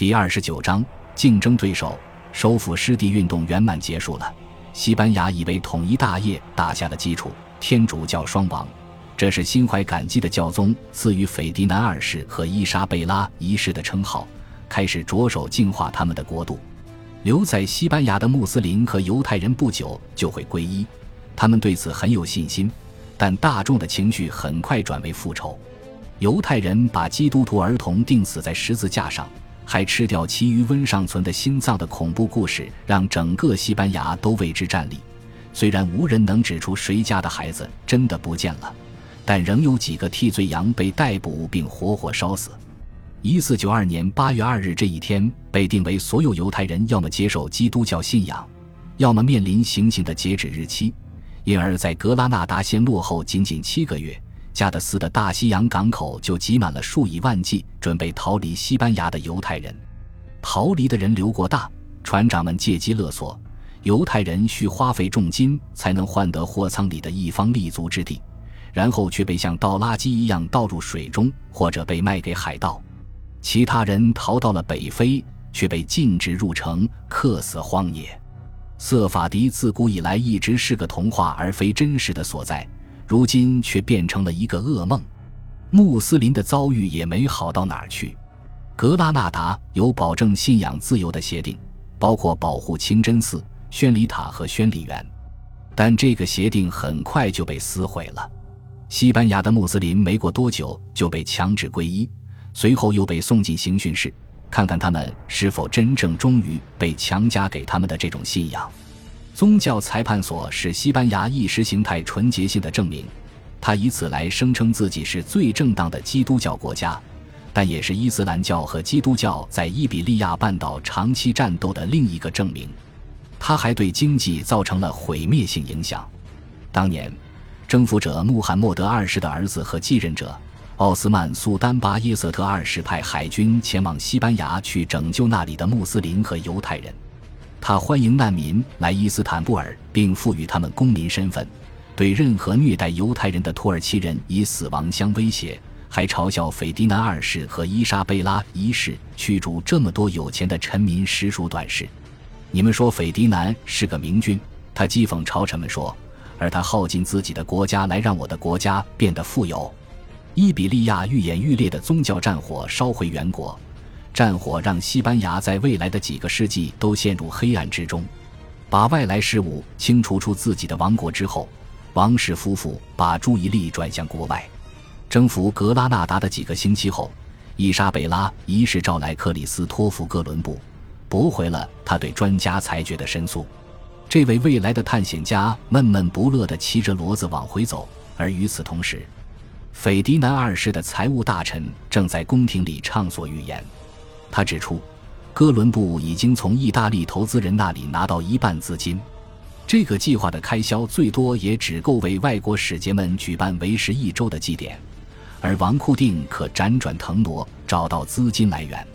第二十九章竞争对手收复失地运动圆满结束了，西班牙已为统一大业打下了基础。天主教双亡，这是心怀感激的教宗赐予斐迪南二世和伊莎贝拉一世的称号，开始着手净化他们的国度。留在西班牙的穆斯林和犹太人不久就会皈依，他们对此很有信心。但大众的情绪很快转为复仇。犹太人把基督徒儿童钉死在十字架上，还吃掉其余温尚存的心脏的恐怖故事，让整个西班牙都为之战栗。虽然无人能指出谁家的孩子真的不见了，但仍有几个替罪羊被逮捕并活活烧死。一四九二年八月二日这一天被定为所有犹太人要么接受基督教信仰，要么面临行刑的截止日期。因而，在格拉纳达陷落后仅仅七个月，加德斯的大西洋港口就挤满了数以万计准备逃离西班牙的犹太人。逃离的人流过大，船长们借机勒索，犹太人需花费重金才能换得货舱里的一方立足之地，然后却被像倒垃圾一样倒入水中，或者被卖给海盗。其他人逃到了北非，却被禁止入城，客死荒野。瑟法迪自古以来一直是个童话而非真实的所在，如今却变成了一个噩梦。穆斯林的遭遇也没好到哪儿去。格拉纳达有保证信仰自由的协定，包括保护清真寺、宣礼塔和宣礼员，但这个协定很快就被撕毁了。西班牙的穆斯林没过多久就被强制皈依。随后又被送进刑讯室，看看他们是否真正忠于被强加给他们的这种信仰。宗教裁判所是西班牙意识形态纯洁性的证明，他以此来声称自己是最正当的基督教国家，但也是伊斯兰教和基督教在伊比利亚半岛长期战斗的另一个证明。他还对经济造成了毁灭性影响。当年，征服者穆罕默德二世的儿子和继任者。奥斯曼苏丹巴耶瑟特二世派海军前往西班牙去拯救那里的穆斯林和犹太人。他欢迎难民来伊斯坦布尔，并赋予他们公民身份，对任何虐待犹太人的土耳其人以死亡相威胁，还嘲笑斐迪南二世和伊莎贝拉一世驱逐这么多有钱的臣民实属短视。你们说斐迪南是个明君，他讥讽朝臣们说，而他耗尽自己的国家来让我的国家变得富有。伊比利亚愈演愈烈的宗教战火烧毁原国，战火让西班牙在未来的几个世纪都陷入黑暗之中。把外来事物清除出自己的王国之后，王室夫妇把注意力转向国外。征服格拉纳达的几个星期后，伊莎贝拉一世召来克里斯托弗·哥伦布，驳回了他对专家裁决的申诉。这位未来的探险家闷闷不乐地骑着骡子往回走，而与此同时。斐迪南二世的财务大臣正在宫廷里畅所欲言。他指出，哥伦布已经从意大利投资人那里拿到一半资金，这个计划的开销最多也只够为外国使节们举办为时一周的祭典，而王库定可辗转腾挪找到资金来源。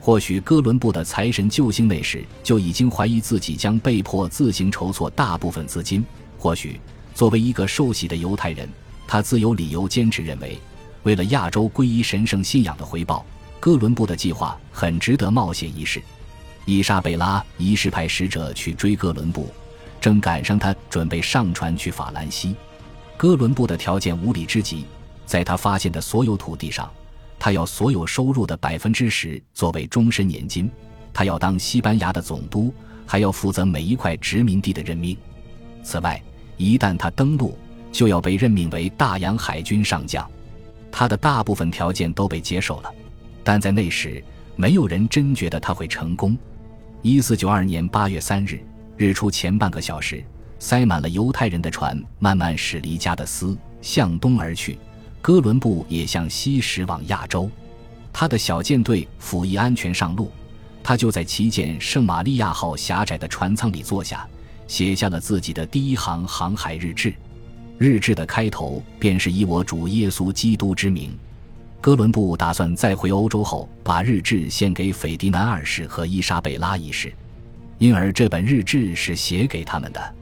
或许哥伦布的财神救星那时就已经怀疑自己将被迫自行筹措大部分资金。或许，作为一个受洗的犹太人。他自有理由坚持认为，为了亚洲皈依神圣信仰的回报，哥伦布的计划很值得冒险一试。伊莎贝拉一世派使者去追哥伦布，正赶上他准备上船去法兰西。哥伦布的条件无理之极，在他发现的所有土地上，他要所有收入的百分之十作为终身年金。他要当西班牙的总督，还要负责每一块殖民地的任命。此外，一旦他登陆，就要被任命为大洋海军上将，他的大部分条件都被接受了，但在那时，没有人真觉得他会成功。一四九二年八月三日，日出前半个小时，塞满了犹太人的船慢慢驶离加的斯，向东而去。哥伦布也向西驶往亚洲，他的小舰队甫役安全上路，他就在旗舰圣玛利亚号狭窄的船舱里坐下，写下了自己的第一行航海日志。日志的开头便是以我主耶稣基督之名。哥伦布打算再回欧洲后，把日志献给斐迪南二世和伊莎贝拉一世，因而这本日志是写给他们的。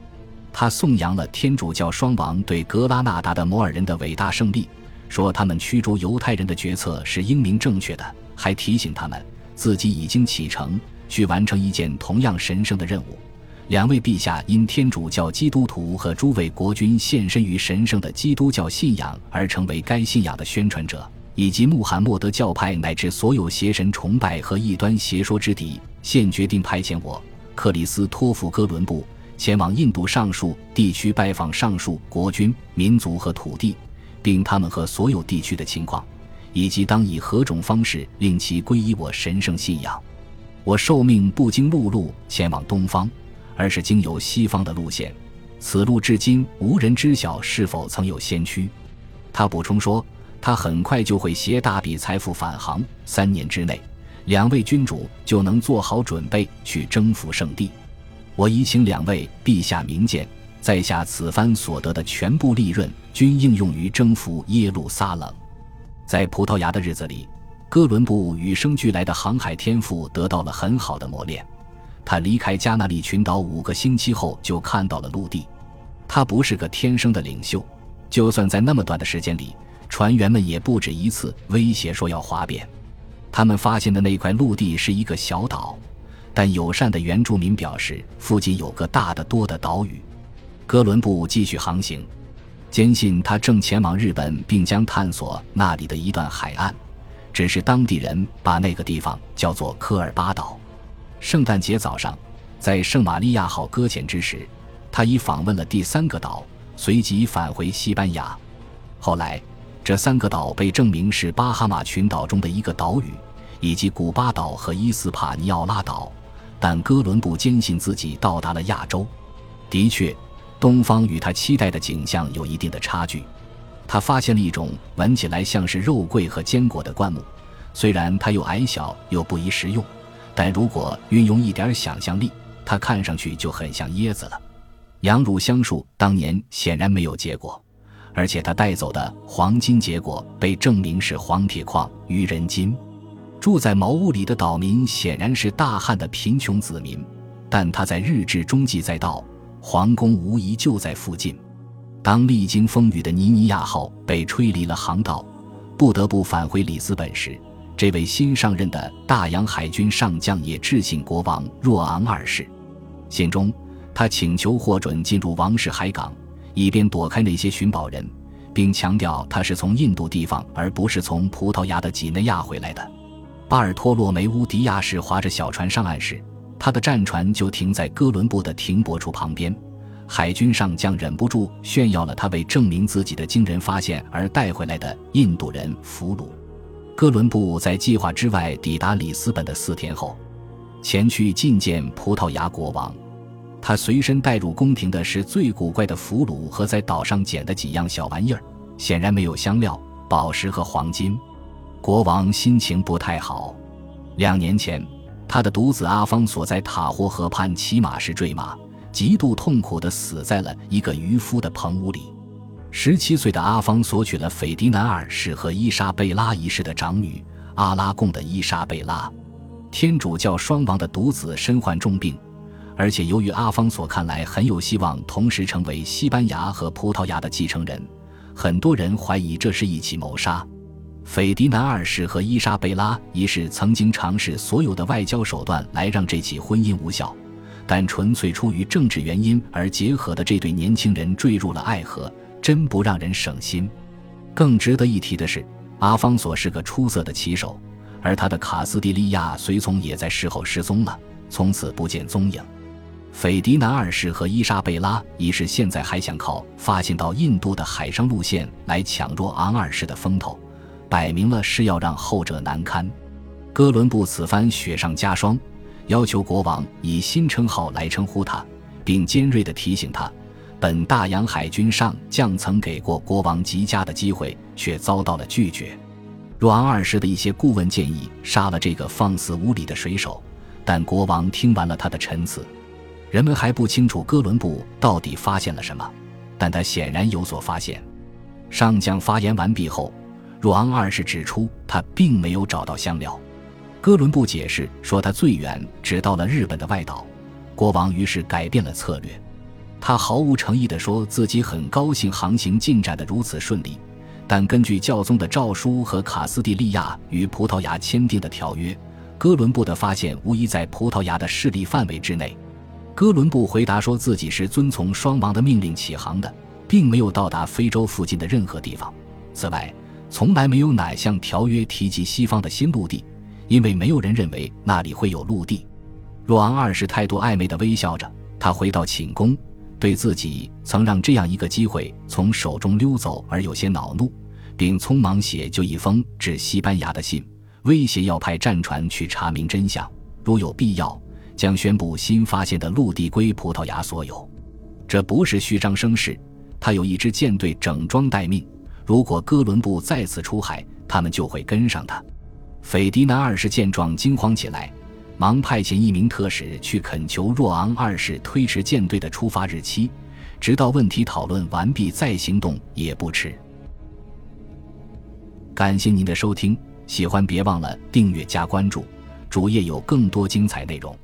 他颂扬了天主教双王对格拉纳达的摩尔人的伟大胜利，说他们驱逐犹太人的决策是英明正确的，还提醒他们，自己已经启程，去完成一件同样神圣的任务。两位陛下因天主教基督徒和诸位国君献身于神圣的基督教信仰而成为该信仰的宣传者，以及穆罕默德教派乃至所有邪神崇拜和异端邪说之敌，现决定派遣我克里斯托弗·哥伦布前往印度上述地区拜访上述国君、民族和土地，并他们和所有地区的情况，以及当以何种方式令其皈依我神圣信仰。我受命不经陆路前往东方。而是经由西方的路线，此路至今无人知晓是否曾有先驱。他补充说，他很快就会携大笔财富返航，三年之内，两位君主就能做好准备去征服圣地。我已请两位陛下明鉴，在下此番所得的全部利润均应用于征服耶路撒冷。在葡萄牙的日子里，哥伦布与生俱来的航海天赋得到了很好的磨练。他离开加纳利群岛五个星期后，就看到了陆地。他不是个天生的领袖，就算在那么短的时间里，船员们也不止一次威胁说要哗变。他们发现的那块陆地是一个小岛，但友善的原住民表示附近有个大得多的岛屿。哥伦布继续航行，坚信他正前往日本，并将探索那里的一段海岸。只是当地人把那个地方叫做科尔巴岛。圣诞节早上，在圣玛利亚号搁浅之时，他已访问了第三个岛，随即返回西班牙。后来，这三个岛被证明是巴哈马群岛中的一个岛屿，以及古巴岛和伊斯帕尼奥拉岛。但哥伦布坚信自己到达了亚洲。的确，东方与他期待的景象有一定的差距。他发现了一种闻起来像是肉桂和坚果的灌木，虽然它又矮小又不宜食用。但如果运用一点想象力，它看上去就很像椰子了。羊乳香树当年显然没有结果，而且他带走的黄金结果被证明是黄铁矿、愚人金。住在茅屋里的岛民显然是大汉的贫穷子民，但他在日志中记载道：皇宫无疑就在附近。当历经风雨的尼尼亚号被吹离了航道，不得不返回里斯本时。这位新上任的大洋海军上将也致信国王若昂二世，信中他请求获准进入王室海港，一边躲开那些寻宝人，并强调他是从印度地方而不是从葡萄牙的几内亚回来的。巴尔托洛梅乌迪亚士划着小船上岸时，他的战船就停在哥伦布的停泊处旁边。海军上将忍不住炫耀了他为证明自己的惊人发现而带回来的印度人俘虏。哥伦布在计划之外抵达里斯本的四天后，前去觐见葡萄牙国王。他随身带入宫廷的是最古怪的俘虏和在岛上捡的几样小玩意儿，显然没有香料、宝石和黄金。国王心情不太好。两年前，他的独子阿方索在塔霍河畔骑马时坠马，极度痛苦地死在了一个渔夫的棚屋里。十七岁的阿方索娶了斐迪南二世和伊莎贝拉一世的长女阿拉贡的伊莎贝拉。天主教双王的独子身患重病，而且由于阿方索看来很有希望同时成为西班牙和葡萄牙的继承人，很多人怀疑这是一起谋杀。斐迪南二世和伊莎贝拉一世曾经尝试所有的外交手段来让这起婚姻无效，但纯粹出于政治原因而结合的这对年轻人坠入了爱河。真不让人省心。更值得一提的是，阿方索是个出色的骑手，而他的卡斯蒂利亚随从也在事后失踪了，从此不见踪影。斐迪南二世和伊莎贝拉一世现在还想靠发现到印度的海上路线来抢夺昂二世的风头，摆明了是要让后者难堪。哥伦布此番雪上加霜，要求国王以新称号来称呼他，并尖锐地提醒他。本大洋海军上将曾给过国王极佳的机会，却遭到了拒绝。若昂二世的一些顾问建议杀了这个放肆无礼的水手，但国王听完了他的陈词。人们还不清楚哥伦布到底发现了什么，但他显然有所发现。上将发言完毕后，若昂二世指出他并没有找到香料。哥伦布解释说他最远只到了日本的外岛。国王于是改变了策略。他毫无诚意地说自己很高兴航行进展得如此顺利，但根据教宗的诏书和卡斯蒂利亚与葡萄牙签订的条约，哥伦布的发现无疑在葡萄牙的势力范围之内。哥伦布回答说自己是遵从双王的命令起航的，并没有到达非洲附近的任何地方。此外，从来没有哪项条约提及西方的新陆地，因为没有人认为那里会有陆地。若昂二世态度暧昧地微笑着，他回到寝宫，对自己曾让这样一个机会从手中溜走而有些恼怒，并匆忙写就一封致西班牙的信，威胁要派战船去查明真相，如有必要，将宣布新发现的陆地归葡萄牙所有。这不是虚张声势，他有一支舰队整装待命。如果哥伦布再次出海，他们就会跟上他。斐迪南二世见状惊慌起来，忙派遣一名特使去恳求若昂二世推迟舰队的出发日期，直到问题讨论完毕再行动也不迟。感谢您的收听，喜欢别忘了订阅加关注，主页有更多精彩内容。